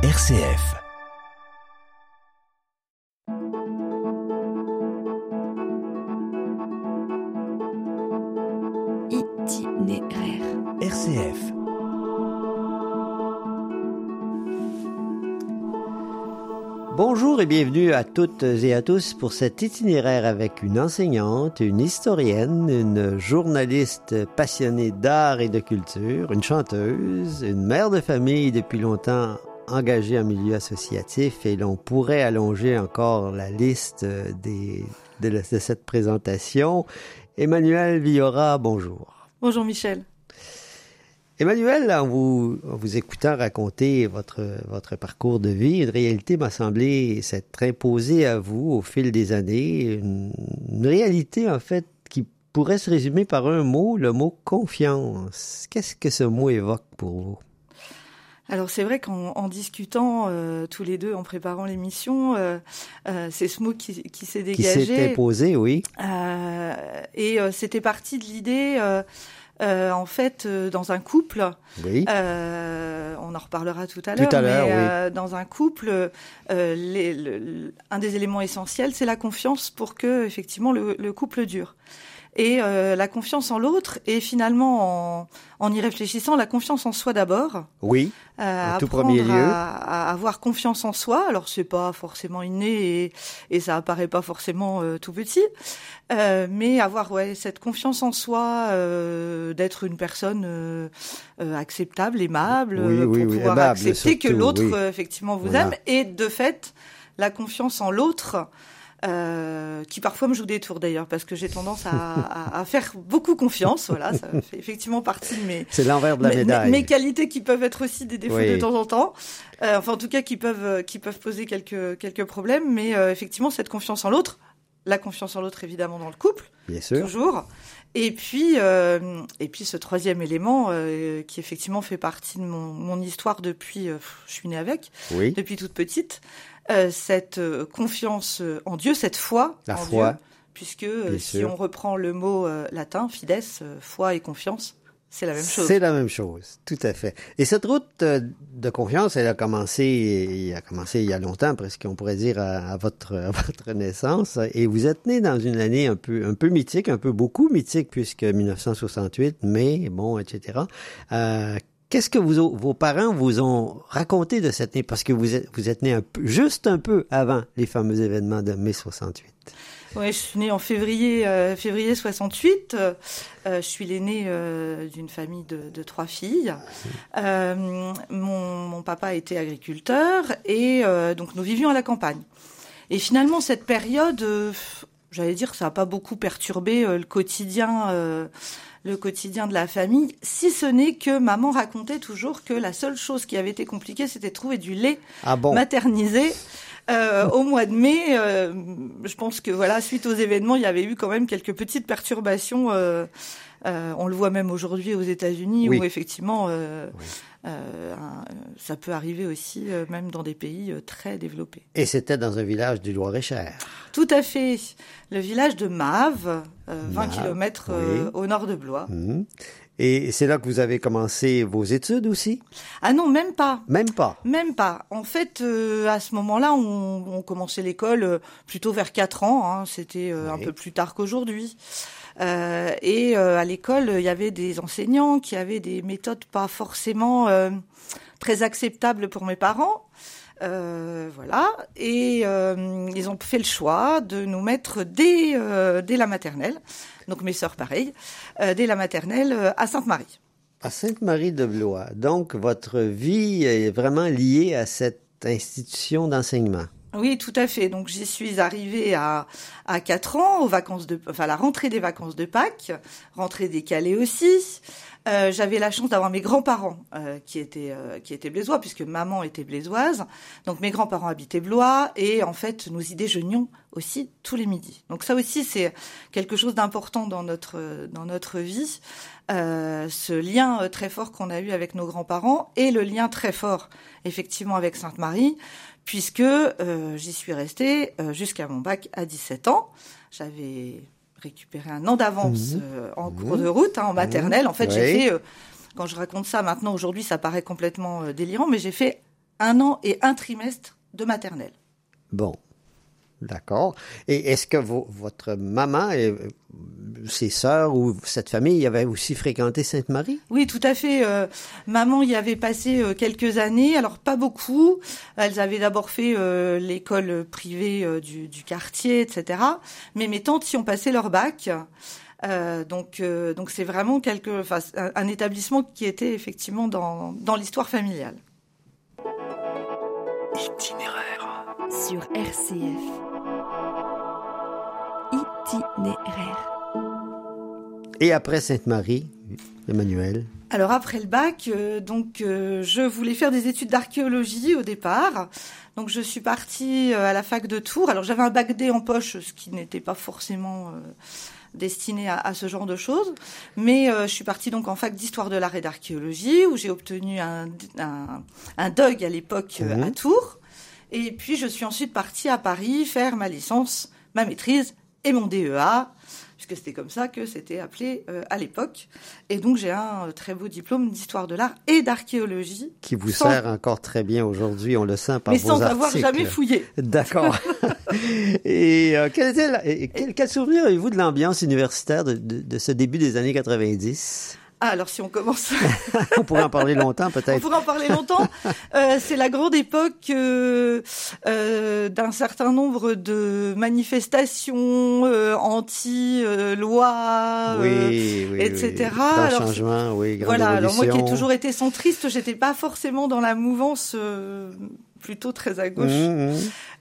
RCF. Itinéraire. RCF. Bonjour et bienvenue à toutes et à tous pour cet itinéraire avec une enseignante, une historienne, une journaliste passionnée d'art et de culture, une chanteuse, une mère de famille depuis longtemps engagée en milieu associatif et l'on pourrait allonger encore la liste des, de, la- de cette présentation. Emmanuel Villora, bonjour. Bonjour Michel. Emmanuel, en vous, en vous écoutant raconter votre, votre parcours de vie, une réalité m'a semblé s'être imposée à vous au fil des années. Une, une réalité, en fait, qui pourrait se résumer par un mot, le mot confiance. Qu'est-ce que ce mot évoque pour vous? Alors c'est vrai qu'en en discutant euh, tous les deux, en préparant l'émission, euh, euh, c'est ce mot qui, qui s'est Qui s'est dégagé. imposé, oui. Euh, et euh, c'était parti de l'idée, euh, euh, en fait, euh, dans un couple, Oui. euh, on en reparlera tout à Tout l'heure, à l'heure, mais oui. euh, dans un couple, euh, les- le- le- un des éléments essentiels, c'est la confiance pour que effectivement le, le couple dure. Et euh, la confiance en l'autre, et finalement, en, en y réfléchissant, la confiance en soi d'abord. Oui. Euh, En tout premier lieu. À, à avoir confiance en soi. Alors c'est pas forcément inné et, et ça apparaît pas forcément euh, tout petit, Euh, mais avoir ouais cette confiance en soi, euh, d'être une personne euh, euh, acceptable, aimable, Oui, oui, pour oui, pouvoir aimable, accepter que l'autre effectivement vous Voilà. aime et de fait la confiance en l'autre. Euh, qui parfois me joue des tours d'ailleurs parce que j'ai tendance à, à- à faire beaucoup confiance voilà ça fait effectivement partie de mes, C'est l'envers de la mes- mes- médaille. Mes, qualités qui peuvent être aussi des défauts Oui. de temps en temps. Euh, enfin, en tout cas, qui peuvent, qui peuvent poser quelques, quelques problèmes. Mais euh, effectivement, cette confiance en l'autre, la confiance en l'autre, évidemment, dans le couple, Bien sûr. toujours. Et puis, euh, et puis ce troisième élément euh, qui effectivement fait partie de mon, mon histoire depuis, euh, je suis née avec, Oui. depuis toute petite, euh, cette euh, confiance euh, en Dieu, cette foi La en foi. Dieu, puisque euh, si on reprend le mot euh, latin, fides, euh, foi et confiance, c'est la même chose. C'est la même chose, tout à fait. Et cette route euh, de confiance, elle a commencé, il a commencé il y a longtemps, presque on pourrait dire à, à votre à votre naissance. Et vous êtes né dans une année un peu un peu mythique, un peu beaucoup mythique, puisque 1968, mai, bon, etc. Euh, Qu'est-ce que vous, vos parents vous ont raconté de cette année Parce que vous êtes vous êtes né un peu, juste un peu avant les fameux événements de mai 68. Ouais, je suis née en février, euh, février 68. Euh, je suis l'aînée euh, d'une famille de, de trois filles. Mon, mon papa était agriculteur et donc nous vivions à la campagne. Et finalement, cette période, j'allais dire que ça n'a pas beaucoup perturbé le quotidien, le quotidien de la famille, si ce n'est que maman racontait toujours que la seule chose qui avait été compliquée, c'était de trouver du lait Ah bon maternisé. Euh, au mois de mai, euh, je pense que voilà, suite aux événements, il y avait eu quand même quelques petites perturbations. euh, on le voit même aujourd'hui aux États-Unis, Oui. où effectivement, Oui. Euh, un- ça peut arriver aussi, euh, même dans des pays euh, très développés. Et c'était dans un village du Loir-et-Cher. Tout à fait. Le village de Mave, euh, 20 Mave, km oui. au nord de Blois. Mhm. Et c'est là que vous avez commencé vos études aussi? Ah non, même pas. Même pas. Même pas. En fait, euh, à ce moment-là, on, on commençait l'école euh, plutôt vers 4 ans. hein. C'était euh, un peu plus tard qu'aujourd'hui. Euh, et euh, à l'école, il y avait des enseignants qui avaient des méthodes pas forcément euh, très acceptables pour mes parents. Voilà. Et ils ont fait le choix de nous mettre dès, dès la maternelle, donc mes sœurs pareil, dès la maternelle à Sainte-Marie. À Sainte-Marie de Blois. Donc, votre vie est vraiment liée à cette institution d'enseignement? Oui, tout à fait. Donc j'y suis arrivée à à quatre ans, aux vacances de, enfin la rentrée des vacances de Pâques, rentrée décalée aussi. Euh, J'avais la chance d'avoir mes grands-parents euh, qui étaient euh, qui étaient blésois puisque maman était blésoise. Donc mes grands-parents habitaient Blois et en fait nous y déjeunions aussi tous les midis. Donc ça aussi c'est quelque chose d'important dans notre dans notre vie. Ce lien très fort qu'on a eu avec nos grands-parents et le lien très fort effectivement avec Sainte-Marie puisque euh, j'y suis restée euh, jusqu'à mon bac à 17 ans. J'avais récupéré un an d'avance Mhm. euh, en Mhm. cours de route, hein, en maternelle. En fait, Oui. j'ai fait, quand je raconte ça maintenant, aujourd'hui, ça paraît complètement délirant, mais j'ai fait un an et un trimestre de maternelle. Bon, d'accord. Et est-ce que vo- votre maman et euh, ses sœurs ou cette famille avait aussi fréquenté Sainte-Marie? Oui, tout à fait. euh, maman y avait passé euh, quelques années, alors pas beaucoup. Elles avaient d'abord fait euh, l'école privée euh, du, du quartier, etc. Mais mes tantes y ont passé leur bac. Euh, donc, euh, donc c'est vraiment quelque, enfin, un, un établissement qui était effectivement dans, dans l'histoire familiale. Itinéraire. Sur RCF. Itinéraire. Et après Sainte-Marie, Emmanuel? Alors après le bac, euh, donc euh, je voulais faire des études d'archéologie au départ. Donc je suis partie euh, à la fac de Tours. Alors j'avais un bac D en poche, ce qui n'était pas forcément euh, destiné à, à ce genre de choses. Mais euh, je suis partie donc en fac d'histoire de l'art et d'archéologie où j'ai obtenu un, un, un DOG à l'époque Mhm. à Tours. Et puis je suis ensuite partie à Paris faire ma licence, ma maîtrise et mon DEA puisque c'était comme ça que c'était appelé euh, à l'époque. Et donc j'ai un euh, très beau diplôme d'histoire de l'art et d'archéologie, Qui vous Sans- sert encore très bien aujourd'hui, on le sent par mais vos sans articles. avoir jamais fouillé. D'accord. et euh, quel, était la- et quel, quel souvenir avez-vous de l'ambiance universitaire de, de- de ce début des années 90? Ah, alors si on commence, on pourrait en parler longtemps on peut-être. pourrait en parler longtemps. Euh, c'est la grande époque euh, euh, d'un certain nombre de manifestations anti-loi, Oui, oui, oui. etc. Alors, changement, oui, Voilà, alors moi qui ai toujours été centriste, j'étais pas forcément dans la mouvance plutôt très à gauche. Mmh, mmh.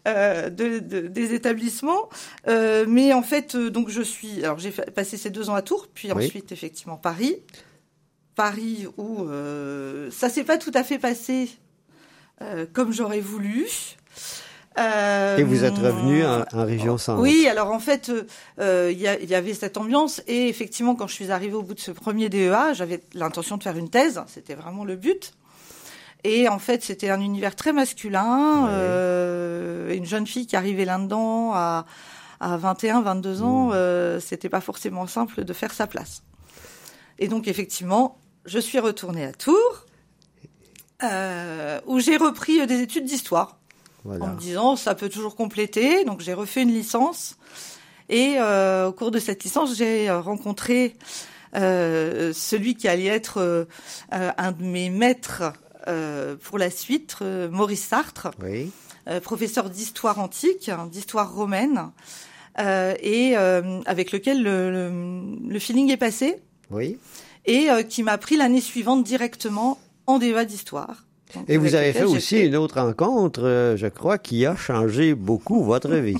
euh, de, de- des établissements. Euh, mais en fait, euh, donc je suis. Alors j'ai passé ces deux ans à Tours, puis Oui. ensuite effectivement Paris. Paris où euh, ça s'est pas tout à fait passé euh, comme j'aurais voulu. Euh, Et vous êtes revenu en, en région centre. oui, alors en fait, euh, il y, avait cette ambiance et effectivement, quand je suis arrivée au bout de ce premier DEA, j'avais l'intention de faire une thèse, c'était vraiment le but. Et en fait, c'était un univers très masculin, Ouais. une jeune fille qui arrivait là-dedans à, à 21, 22 ans, Mmh. c'était pas forcément simple de faire sa place. Et donc effectivement, je suis retournée à Tours, euh, où j'ai repris euh, des études d'histoire en me disant ça peut toujours compléter. Donc j'ai refait une licence et euh, au cours de cette licence j'ai rencontré euh, celui qui allait être un de mes maîtres pour la suite, Maurice Sartre, Oui. professeur d'histoire antique, hein, d'histoire romaine, et avec lequel le, le- le feeling est passé Oui. Et euh, qui m'a pris l'année suivante directement en débat d'histoire. Donc, Et vous avez fait aussi une autre rencontre, euh, je crois, qui a changé beaucoup votre vie.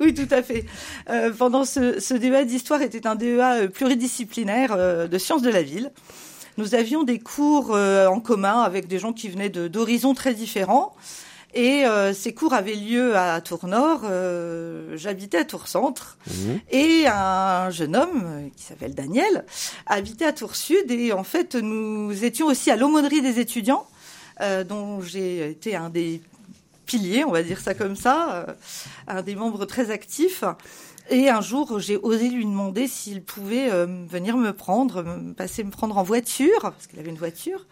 Oui, tout à fait. Euh, pendant ce, ce DEA d'histoire était un DEA euh, pluridisciplinaire euh, de sciences de la ville. Nous avions des cours euh, en commun avec des gens qui venaient de- d'horizons très différents. Et euh, ces cours avaient lieu à Tours-Nord. euh, J'habitais à Tours-Centre. Mhm. Et un jeune homme euh, qui s'appelle Daniel habitait à Tours-Sud. Et en fait, nous étions aussi à l'aumônerie des étudiants, euh, dont j'ai été un des piliers, on va dire ça comme ça, euh, un des membres très actifs. Et un jour, j'ai osé lui demander s'il pouvait euh, venir me prendre, me passer me prendre en voiture, parce qu'il avait une voiture.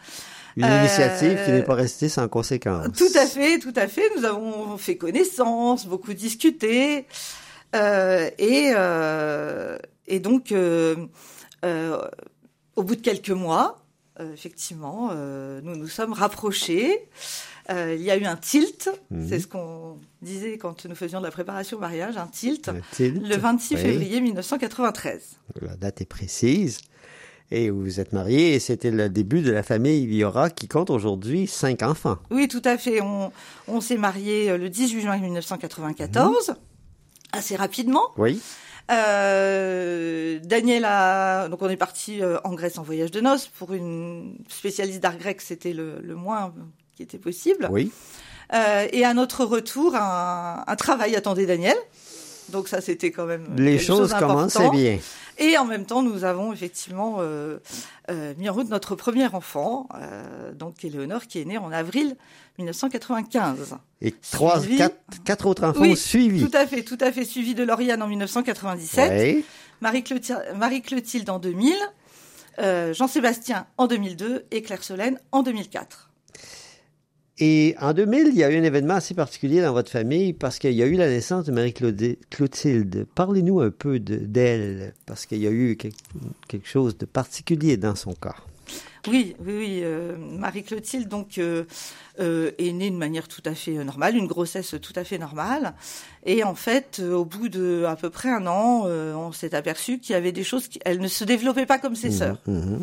Une Euh, initiative qui n'est pas restée sans conséquence. Tout à fait, tout à fait. Nous avons fait connaissance, beaucoup discuté. Euh, et, euh, et donc, euh, euh, au bout de quelques mois, euh, effectivement, euh, nous nous sommes rapprochés. Euh, il y a eu un tilt, Mhm. c'est ce qu'on disait quand nous faisions de la préparation au mariage, un tilt, Un tilt. le 26 Oui. février 1993. La date est précise. Et vous vous êtes mariés et c'était le début de la famille Viora qui compte aujourd'hui cinq enfants. Oui, tout à fait. On, on s'est mariés euh, le 18 juin 1994, assez rapidement. Oui. Euh, Daniel a donc on est parti euh, en Grèce en voyage de noces pour une spécialiste d'art grec c'était le, le moins qui était possible Oui. Euh, et à notre retour un, un travail attendait Daniel donc ça c'était quand même Les quelque choses chose commençaient bien. et en même temps nous avons effectivement euh, euh, mis en route notre premier enfant euh, donc Éléonore qui est née en avril 1995 Et trois, Suivi. quatre, quatre autres enfants Oui, suivis. tout à fait tout à fait suivi de Lauriane en 1997 Oui. Marie-Clotilde Marie Clotilde en 2000, euh, Jean-Sébastien en 2002 et Claire Solène en 2004. Et en 2000, il y a eu un événement assez particulier dans votre famille parce qu'il y a eu la naissance de Marie-Clotilde. Parlez-nous un peu d'elle, parce qu'il y a eu quelque chose de particulier dans son cas. Oui, oui, oui. Euh, Marie-Clotilde donc euh, euh, est née de manière tout à fait normale, une grossesse tout à fait normale. Et en fait, au bout de à peu près un an, on s'est aperçu qu'il y avait des choses qui, elle ne se développait pas comme ses mmh, sœurs. Mmh.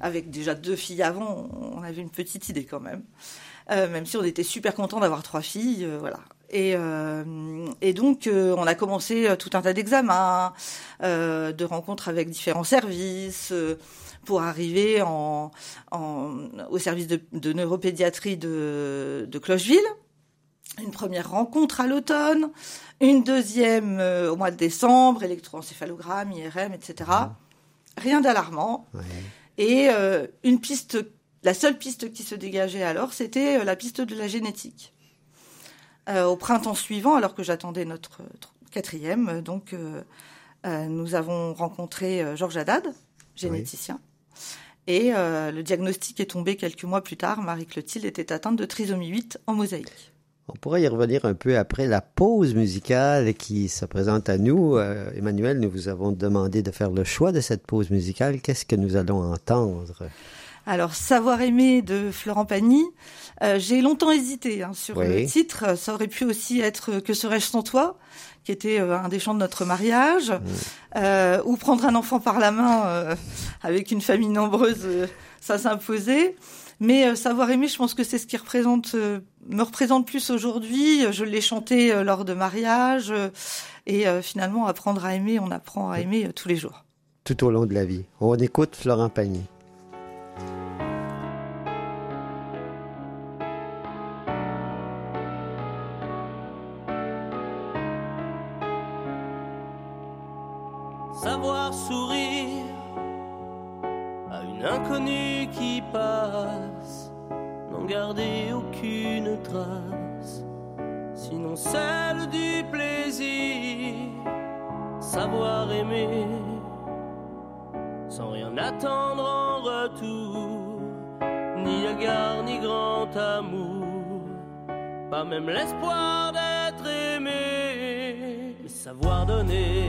Avec déjà deux filles avant, on avait une petite idée quand même. Même si on était super content d'avoir trois filles, voilà. Et, et, donc, on a commencé tout un tas d'examens, de rencontres avec différents services pour arriver en, au service de, neuropédiatrie de, Clocheville. Une première rencontre à l'automne, une deuxième euh, au mois de décembre, électroencéphalogramme, IRM, etc. Rien d'alarmant. Et euh, une piste, la seule piste qui se dégageait alors, c'était euh, la piste de la génétique. au printemps suivant, alors que j'attendais notre quatrième, donc nous avons rencontré Georges Haddad, généticien. Et euh, le diagnostic est tombé quelques mois plus tard. Marie-Clotilde était atteinte de trisomie 8 en mosaïque. On pourrait y revenir un peu après la pause musicale qui se présente à nous. Euh, Emmanuel, nous vous avons demandé de faire le choix de cette pause musicale. Qu'est-ce que nous allons entendre? Alors, Savoir aimer de Florent Pagny, euh, j'ai longtemps hésité hein, sur le titre. Ça aurait pu aussi être Que serais-je sans toi qui était euh, un des chants de notre mariage, mmh. euh, ou prendre un enfant par la main avec une famille nombreuse, ça s'imposait. Mais savoir aimer, je pense que c'est ce qui représente, me représente plus aujourd'hui. Je l'ai chanté lors de mariage, et finalement, apprendre à aimer, on apprend à aimer tous les jours. Tout au long de la vie. On écoute Florent Pagny. Savoir sourire à une inconnue qui passe, n'en garder aucune trace, sinon celle du plaisir, savoir aimer sans rien attendre en retour, ni égard ni grand amour, pas même l'espoir d'être aimé, mais savoir donner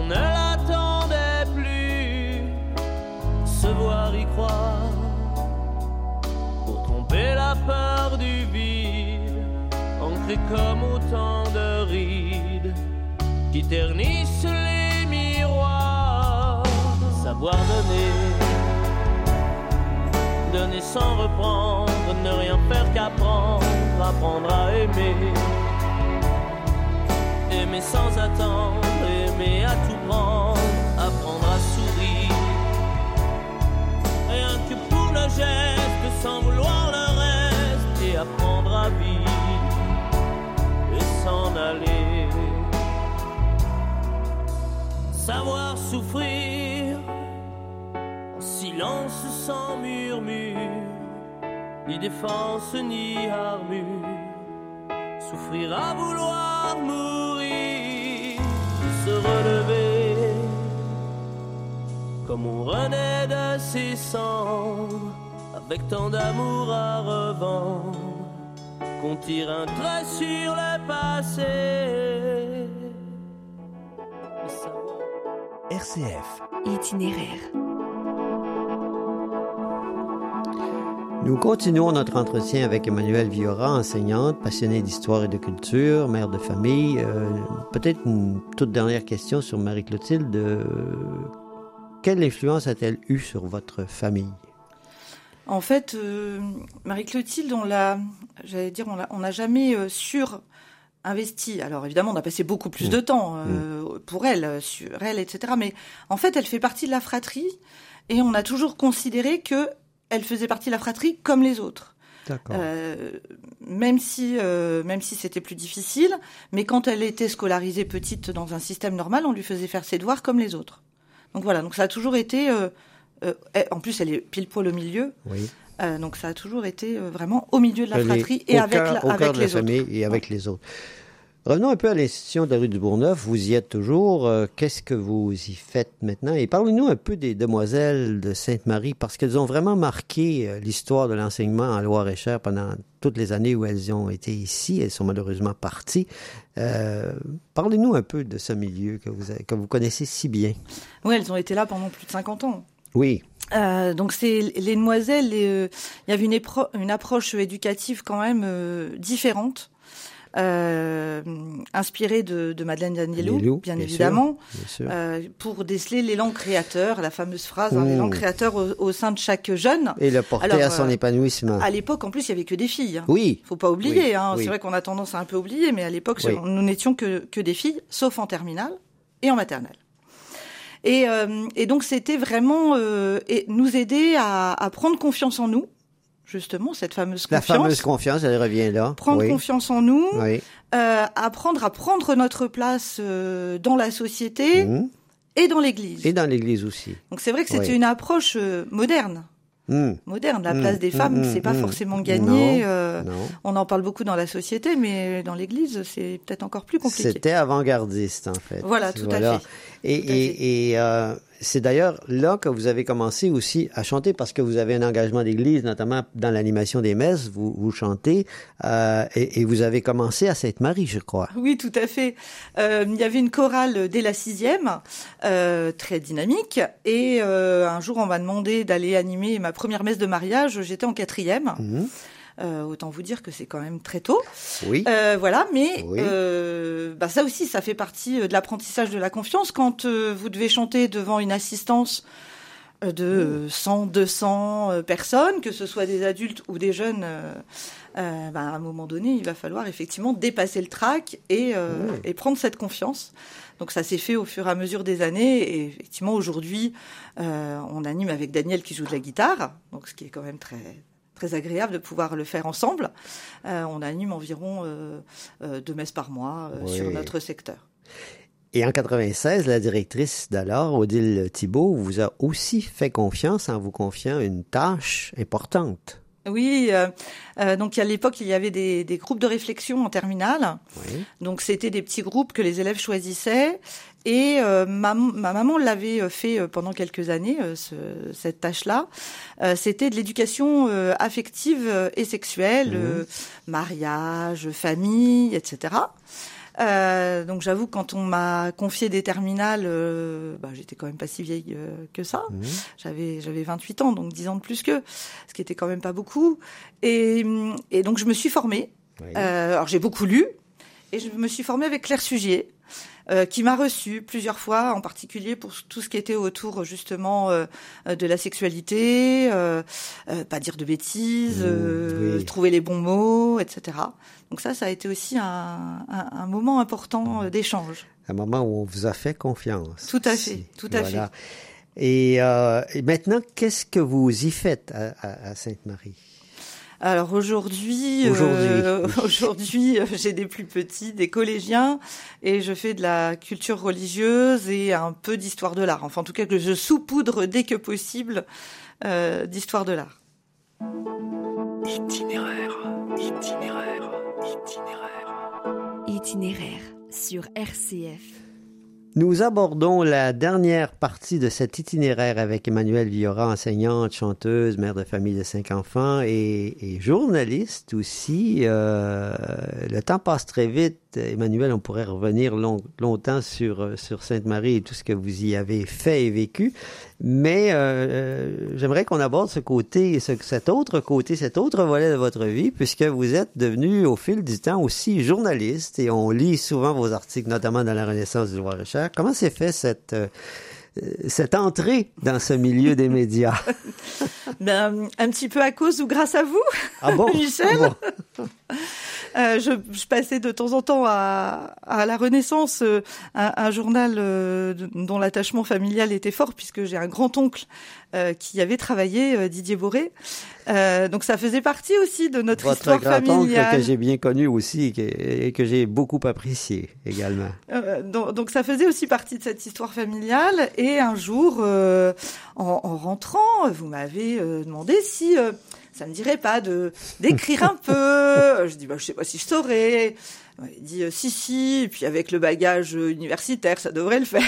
Quand on ne l'attendait plus. Se voir y croire. Pour tromper la peur du vide, ancré comme autant de rides. Qui ternissent les miroirs. Savoir donner. Donner sans reprendre, ne rien faire qu'apprendre, apprendre à aimer. Aimer sans attendre, aimer à tout prendre, apprendre à sourire. Rien que pour le geste, sans vouloir le reste, et apprendre à vivre et s'en aller. Savoir souffrir silence sans murmure, ni défense ni armure, souffrir à vouloir mourir, comme on renaît de ses cendres, avec tant d'amour à revendre, qu'on tire un trait sur le passé. RCF. Itinéraire. Nous continuons notre entretien avec Emmanuelle Viora, enseignante, passionnée d'histoire et de culture, mère de famille. Euh, peut-être une toute dernière question sur Marie-Clotilde. Quelle influence a-t-elle eu sur votre famille? En fait, euh, Marie-Clotilde, on l'a, j'allais dire, on n'a jamais euh, sur investi. Alors évidemment, on a passé beaucoup plus mmh. de temps euh, mmh. pour elle, sur elle, etc. Mais en fait, elle fait partie de la fratrie et on a toujours considéré que elle faisait partie de la fratrie comme les autres. Euh, même si euh, même si c'était plus difficile, mais quand elle était scolarisée petite dans un système normal, on lui faisait faire ses devoirs comme les autres. Donc voilà, donc ça a toujours été. Euh, en plus, elle est pile poil au milieu. Oui. donc ça a toujours été vraiment au milieu de la fratrie et avec, la, avec les autres. et avec les autres. Revenons un peu à l'institution de la rue du Bourgneuf. Vous y êtes toujours. Euh, qu'est-ce que vous y faites maintenant? Et parlez-nous un peu des demoiselles de Sainte-Marie, parce qu'elles ont vraiment marqué euh, l'histoire de l'enseignement en Loire-et-Cher pendant toutes les années où elles ont été ici. Elles sont malheureusement parties. Euh, parlez-nous un peu de ce milieu que vous, que vous connaissez si bien. Oui, elles ont été là pendant plus de 50 ans. Oui. Euh, donc c'est les demoiselles, il y avait une, une, approche éducative quand même différente euh, inspiré de, de, Madeleine Danielou, bien, évidemment, euh, pour déceler l'élan créateur, la fameuse phrase, hein, l'élan créateur au, sein de chaque jeune. Et le porter à son euh, épanouissement. À l'époque, en plus, il y avait que des filles. Hein. Oui. Faut pas oublier. hein. C'est vrai qu'on a tendance à un peu oublier, mais à l'époque, nous n'étions que, que des filles, sauf en terminale et en maternelle. Et, euh, et donc c'était vraiment euh, et nous aider à, à prendre confiance en nous, justement cette fameuse confiance. La fameuse confiance, elle revient là. Prendre confiance en nous, oui. euh, apprendre à prendre notre place euh, dans la société mmh. et dans l'Église. Et dans l'Église aussi. Donc c'est vrai que c'était une approche euh, moderne. Mmh. Moderne, la place mmh. des femmes, c'est pas forcément gagné. On en parle beaucoup dans la société, mais dans l'Église, c'est peut-être encore plus compliqué. C'était avant-gardiste, en fait. Voilà, tout à fait. Et, et, et euh, c'est d'ailleurs là que vous avez commencé aussi à chanter parce que vous avez un engagement d'église, notamment dans l'animation des messes, vous, vous chantez euh, et, et, vous avez commencé à Sainte-Marie, je crois. Oui, tout à fait. Euh, il y avait une chorale dès la sixième, euh, très dynamique, et euh, un jour on m'a demandé d'aller animer ma première messe de mariage. J'étais en quatrième. Mmh. Euh, autant vous dire que c'est quand même très tôt. Oui. Euh, voilà, mais euh, bah ça aussi, ça fait partie de l'apprentissage de la confiance. Quand vous devez chanter devant une assistance de 100, 200 personnes, que ce soit des adultes ou des jeunes, bah, à un moment donné, il va falloir effectivement dépasser le trac et, et prendre cette confiance. Donc ça s'est fait au fur et à mesure des années. Et effectivement, aujourd'hui, on anime avec Daniel qui joue de la guitare, donc ce qui est quand même très très agréable de pouvoir le faire ensemble. Euh, on anime environ euh, euh, deux messes par mois sur notre secteur. Et en 96, la directrice d'alors, Odile Thibault, vous a aussi fait confiance en vous confiant une tâche importante. Oui, donc à l'époque il y avait des, des, groupes de réflexion en terminale. Oui. Donc c'était des petits groupes que les élèves choisissaient et euh, ma, ma, maman l'avait euh, fait euh, pendant quelques années, ce, cette tâche-là. C'était de l'éducation affective et sexuelle, mmh. mariage, famille, etc. Euh, donc j'avoue quand on m'a confié des terminales, euh, bah, j'étais quand même pas si vieille que ça. Mmh. J'avais j'avais 28 ans, donc 10 ans de plus que, ce qui était quand même pas beaucoup. Et, et donc je me suis formée. Oui. alors j'ai beaucoup lu et je me suis formée avec Claire Sugier. Euh, qui m'a reçu plusieurs fois, en particulier pour tout ce qui était autour justement euh, de la sexualité, euh, pas dire de bêtises, mmh, trouver les bons mots, etc. Donc ça, ça a été aussi un, un, un moment important d'échange. Un moment où on vous a fait confiance. Tout à fait, tout à fait. Et, et maintenant, qu'est-ce que vous y faites à, à, à Sainte-Marie? Alors aujourd'hui, aujourd'hui, euh, j'ai des plus petits, des collégiens, et je fais de la culture religieuse et un peu d'histoire de l'art. Enfin, en tout cas, que je saupoudre dès que possible euh, d'histoire de l'art. Itinéraire, itinéraire, itinéraire. Itinéraire sur RCF. Nous abordons la dernière partie de cet itinéraire avec Emmanuelle Villora, enseignante, chanteuse, mère de famille de cinq enfants et, et journaliste aussi. Euh, le temps passe très vite. Emmanuel, on pourrait revenir long, longtemps sur, sur Sainte-Marie et tout ce que vous y avez fait et vécu. Mais euh, j'aimerais qu'on aborde ce côté, ce, cet autre côté, cet autre volet de votre vie, puisque vous êtes devenu au fil du temps aussi journaliste et on lit souvent vos articles, notamment dans la Renaissance du Loir-et-Cher. Comment s'est fait cette, euh, cette entrée dans ce milieu des médias? Ben, Un petit peu à cause ou grâce à vous, ah bon? Michel? Bon. Euh, je, je, passais de temps en temps à, à la Renaissance, euh, un, un, journal euh, dont l'attachement familial était fort, puisque j'ai un grand-oncle euh, qui avait travaillé, euh, Didier Boré. donc ça faisait partie aussi de notre Votre histoire grand-oncle familiale. que j'ai bien connu aussi et que, et que j'ai beaucoup apprécié également. Donc, donc, ça faisait aussi partie de cette histoire familiale. Et un jour, en, en, rentrant, vous m'avez demandé si ça me dirait pas de d'écrire un peu. Je dis bah je sais pas si je saurais. Il dit si si. Et puis avec le bagage universitaire, ça devrait le faire.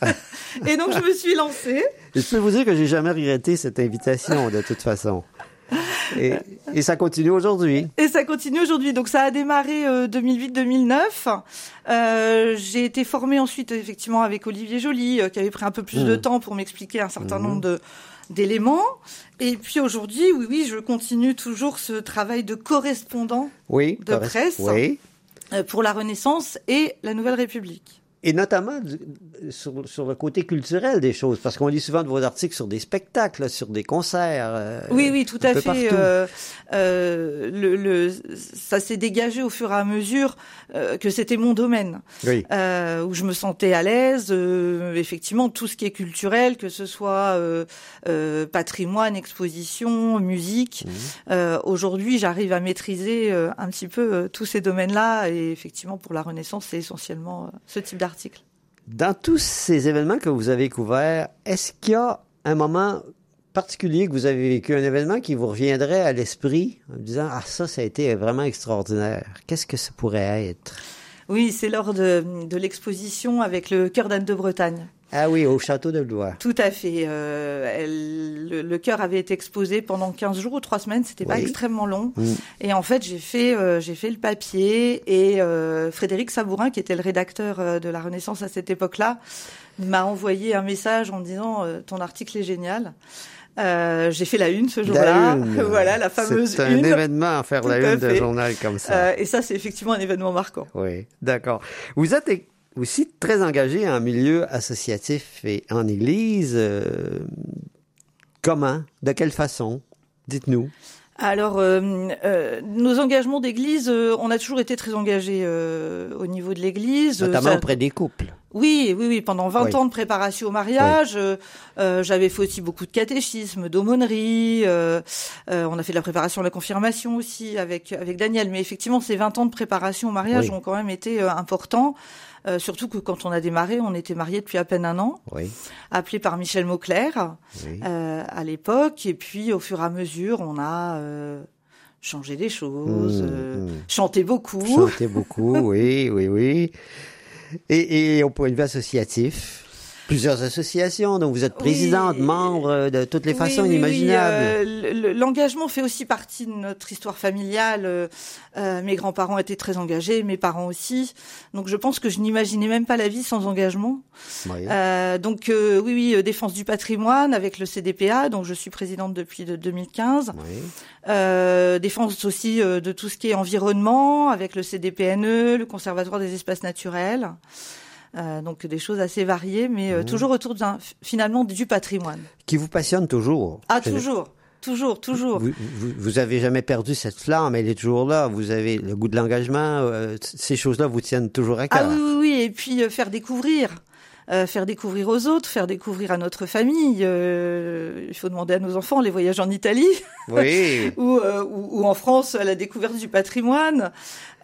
et donc je me suis lancée. Je peux vous dire que j'ai jamais regretté cette invitation de toute façon. Et, et, ça continue aujourd'hui. Et ça continue aujourd'hui. Donc ça a démarré euh, 2008-2009. Euh, j'ai été formée ensuite effectivement avec Olivier Joly, euh, qui avait pris un peu plus mmh. de temps pour m'expliquer un certain mmh. nombre de d'éléments. Et puis aujourd'hui, oui, oui, je continue toujours ce travail de correspondant oui, de presse oui. pour la Renaissance et la Nouvelle République. Et notamment sur, sur, le côté culturel des choses, parce qu'on lit souvent de vos articles sur des spectacles, sur des concerts. Euh, oui, oui, tout à fait. Euh, euh, le, le, ça s'est dégagé au fur et à mesure que c'était mon domaine, oui. où je me sentais à l'aise. effectivement, tout ce qui est culturel, que ce soit patrimoine, exposition, musique. Mmh. Aujourd'hui, j'arrive à maîtriser un petit peu tous ces domaines-là, et effectivement, pour la Renaissance, c'est essentiellement ce type Dans tous ces événements que vous avez couverts, est-ce qu'il y a un moment particulier que vous avez vécu, un événement qui vous reviendrait à l'esprit en disant Ah, ça, ça a été vraiment extraordinaire? Qu'est-ce que ça pourrait être? Oui, c'est lors de, de l'exposition avec le Cœur d'Anne de Bretagne. Ah oui, au château de Blois. Tout à fait. Euh, elle, le, le chœur avait été exposé pendant 15 jours ou 3 semaines, c'était Oui. pas extrêmement long. Mm. Et en fait, j'ai fait euh, j'ai fait le papier et euh, Frédéric Sabourin qui était le rédacteur de la Renaissance à cette époque-là m'a envoyé un message en me disant ton article est génial. Euh, j'ai fait la une ce jour-là. Voilà, la fameuse C'est un une. événement à faire Tout la une d'un journal comme ça. Euh, et ça, c'est effectivement un événement marquant. Oui, d'accord. Vous êtes aussi très engagé en milieu associatif et en église. euh, comment? De quelle façon? Dites-nous. Alors, euh, euh, nos engagements d'église, euh, on a toujours été très engagés au niveau de l'église. Notamment Ça- auprès des couples. Oui, oui, oui. Pendant 20 Oui. ans de préparation au mariage, euh, j'avais fait aussi beaucoup de catéchisme, d'aumônerie. euh, euh, on a fait de la préparation à la confirmation aussi avec avec Daniel. Mais effectivement, ces 20 ans de préparation au mariage Oui. ont quand même été importants. Euh, surtout que quand on a démarré, on était mariés depuis à peine un an, Oui, appelé par Michel Mauclair oui. euh, à l'époque. Et puis, au fur et à mesure, on a euh, changé des choses, Mmh, euh, mmh. chanté beaucoup. Chantez beaucoup, oui, oui, oui. Et, et au point de vue associatif, plusieurs associations, donc vous êtes présidente, Oui. membre de toutes les Oui, façons oui, oui, imaginables. euh, le- le- L'engagement fait aussi partie de notre histoire familiale. Euh, euh, mes grands-parents étaient très engagés, mes parents aussi. Donc je pense que je n'imaginais même pas la vie sans engagement. Euh, donc euh, oui, oui, euh, défense du patrimoine avec le CDPA, dont je suis présidente depuis de 2015. oui. Euh, défense aussi euh, de tout ce qui est environnement avec le CDPNE, le Conservatoire des espaces naturels. Euh, donc des choses assez variées, mais euh, Mhm. toujours autour d'un, finalement du patrimoine. Qui vous passionne toujours. Ah, toujours, toujours, toujours. Vous, vous, vous avez jamais perdu cette flamme, elle est toujours là. Vous avez le goût de l'engagement. euh, ces choses-là vous tiennent toujours à cœur. Ah oui, oui, oui. Et puis euh, faire découvrir. Euh, faire découvrir aux autres, faire découvrir à notre famille. Euh, il faut demander à nos enfants les voyages en Italie Oui. ou, euh, ou, ou en France à la découverte du patrimoine.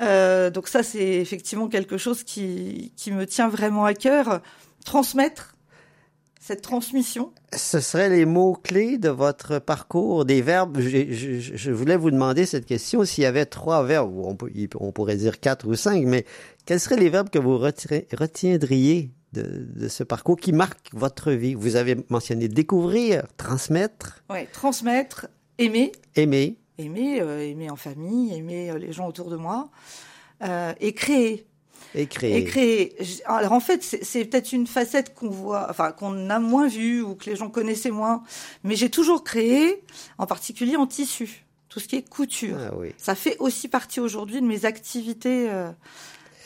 Euh, donc ça, c'est effectivement quelque chose qui, qui me tient vraiment à cœur. Transmettre cette transmission. Ce seraient les mots-clés de votre parcours, des verbes. Je, je- je voulais vous demander cette question s'il y avait trois verbes, on, peut- on pourrait dire quatre ou cinq, mais quels seraient les verbes que vous retiendriez de, de ce parcours qui marque votre vie? Vous avez mentionné découvrir, transmettre, Ouais, transmettre, aimer, aimer, aimer, euh, aimer en famille, aimer euh, les gens autour de moi, euh, et créer. et créer. Et créer. Alors en fait, c'est peut-être une facette qu'on voit, enfin qu'on a moins vue ou que les gens connaissaient moins. Mais j'ai toujours créé, en particulier en tissu, tout ce qui est couture. Ah oui. Ça fait aussi partie aujourd'hui de mes activités euh,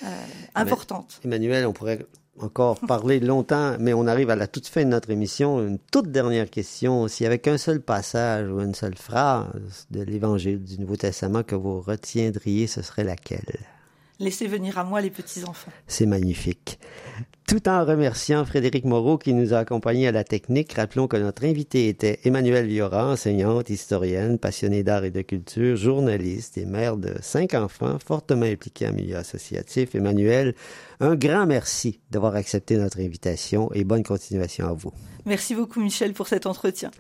euh, importantes. Emmanuel, on pourrait encore parler longtemps, mais on arrive à la toute fin de notre émission. Une toute dernière question. S'il y avait qu'un seul passage ou une seule phrase de l'Évangile du Nouveau Testament que vous retiendriez, ce serait laquelle? Laissez venir à moi les petits-enfants. C'est magnifique. Tout en remerciant Frédéric Moreau qui nous a accompagnés à la technique, rappelons que notre invité était Emmanuel Viora, enseignante, historienne, passionnée d'art et de culture, journaliste et mère de cinq enfants, fortement impliquée en milieu associatif. Emmanuel, un grand merci d'avoir accepté notre invitation et bonne continuation à vous. Merci beaucoup Michel pour cet entretien.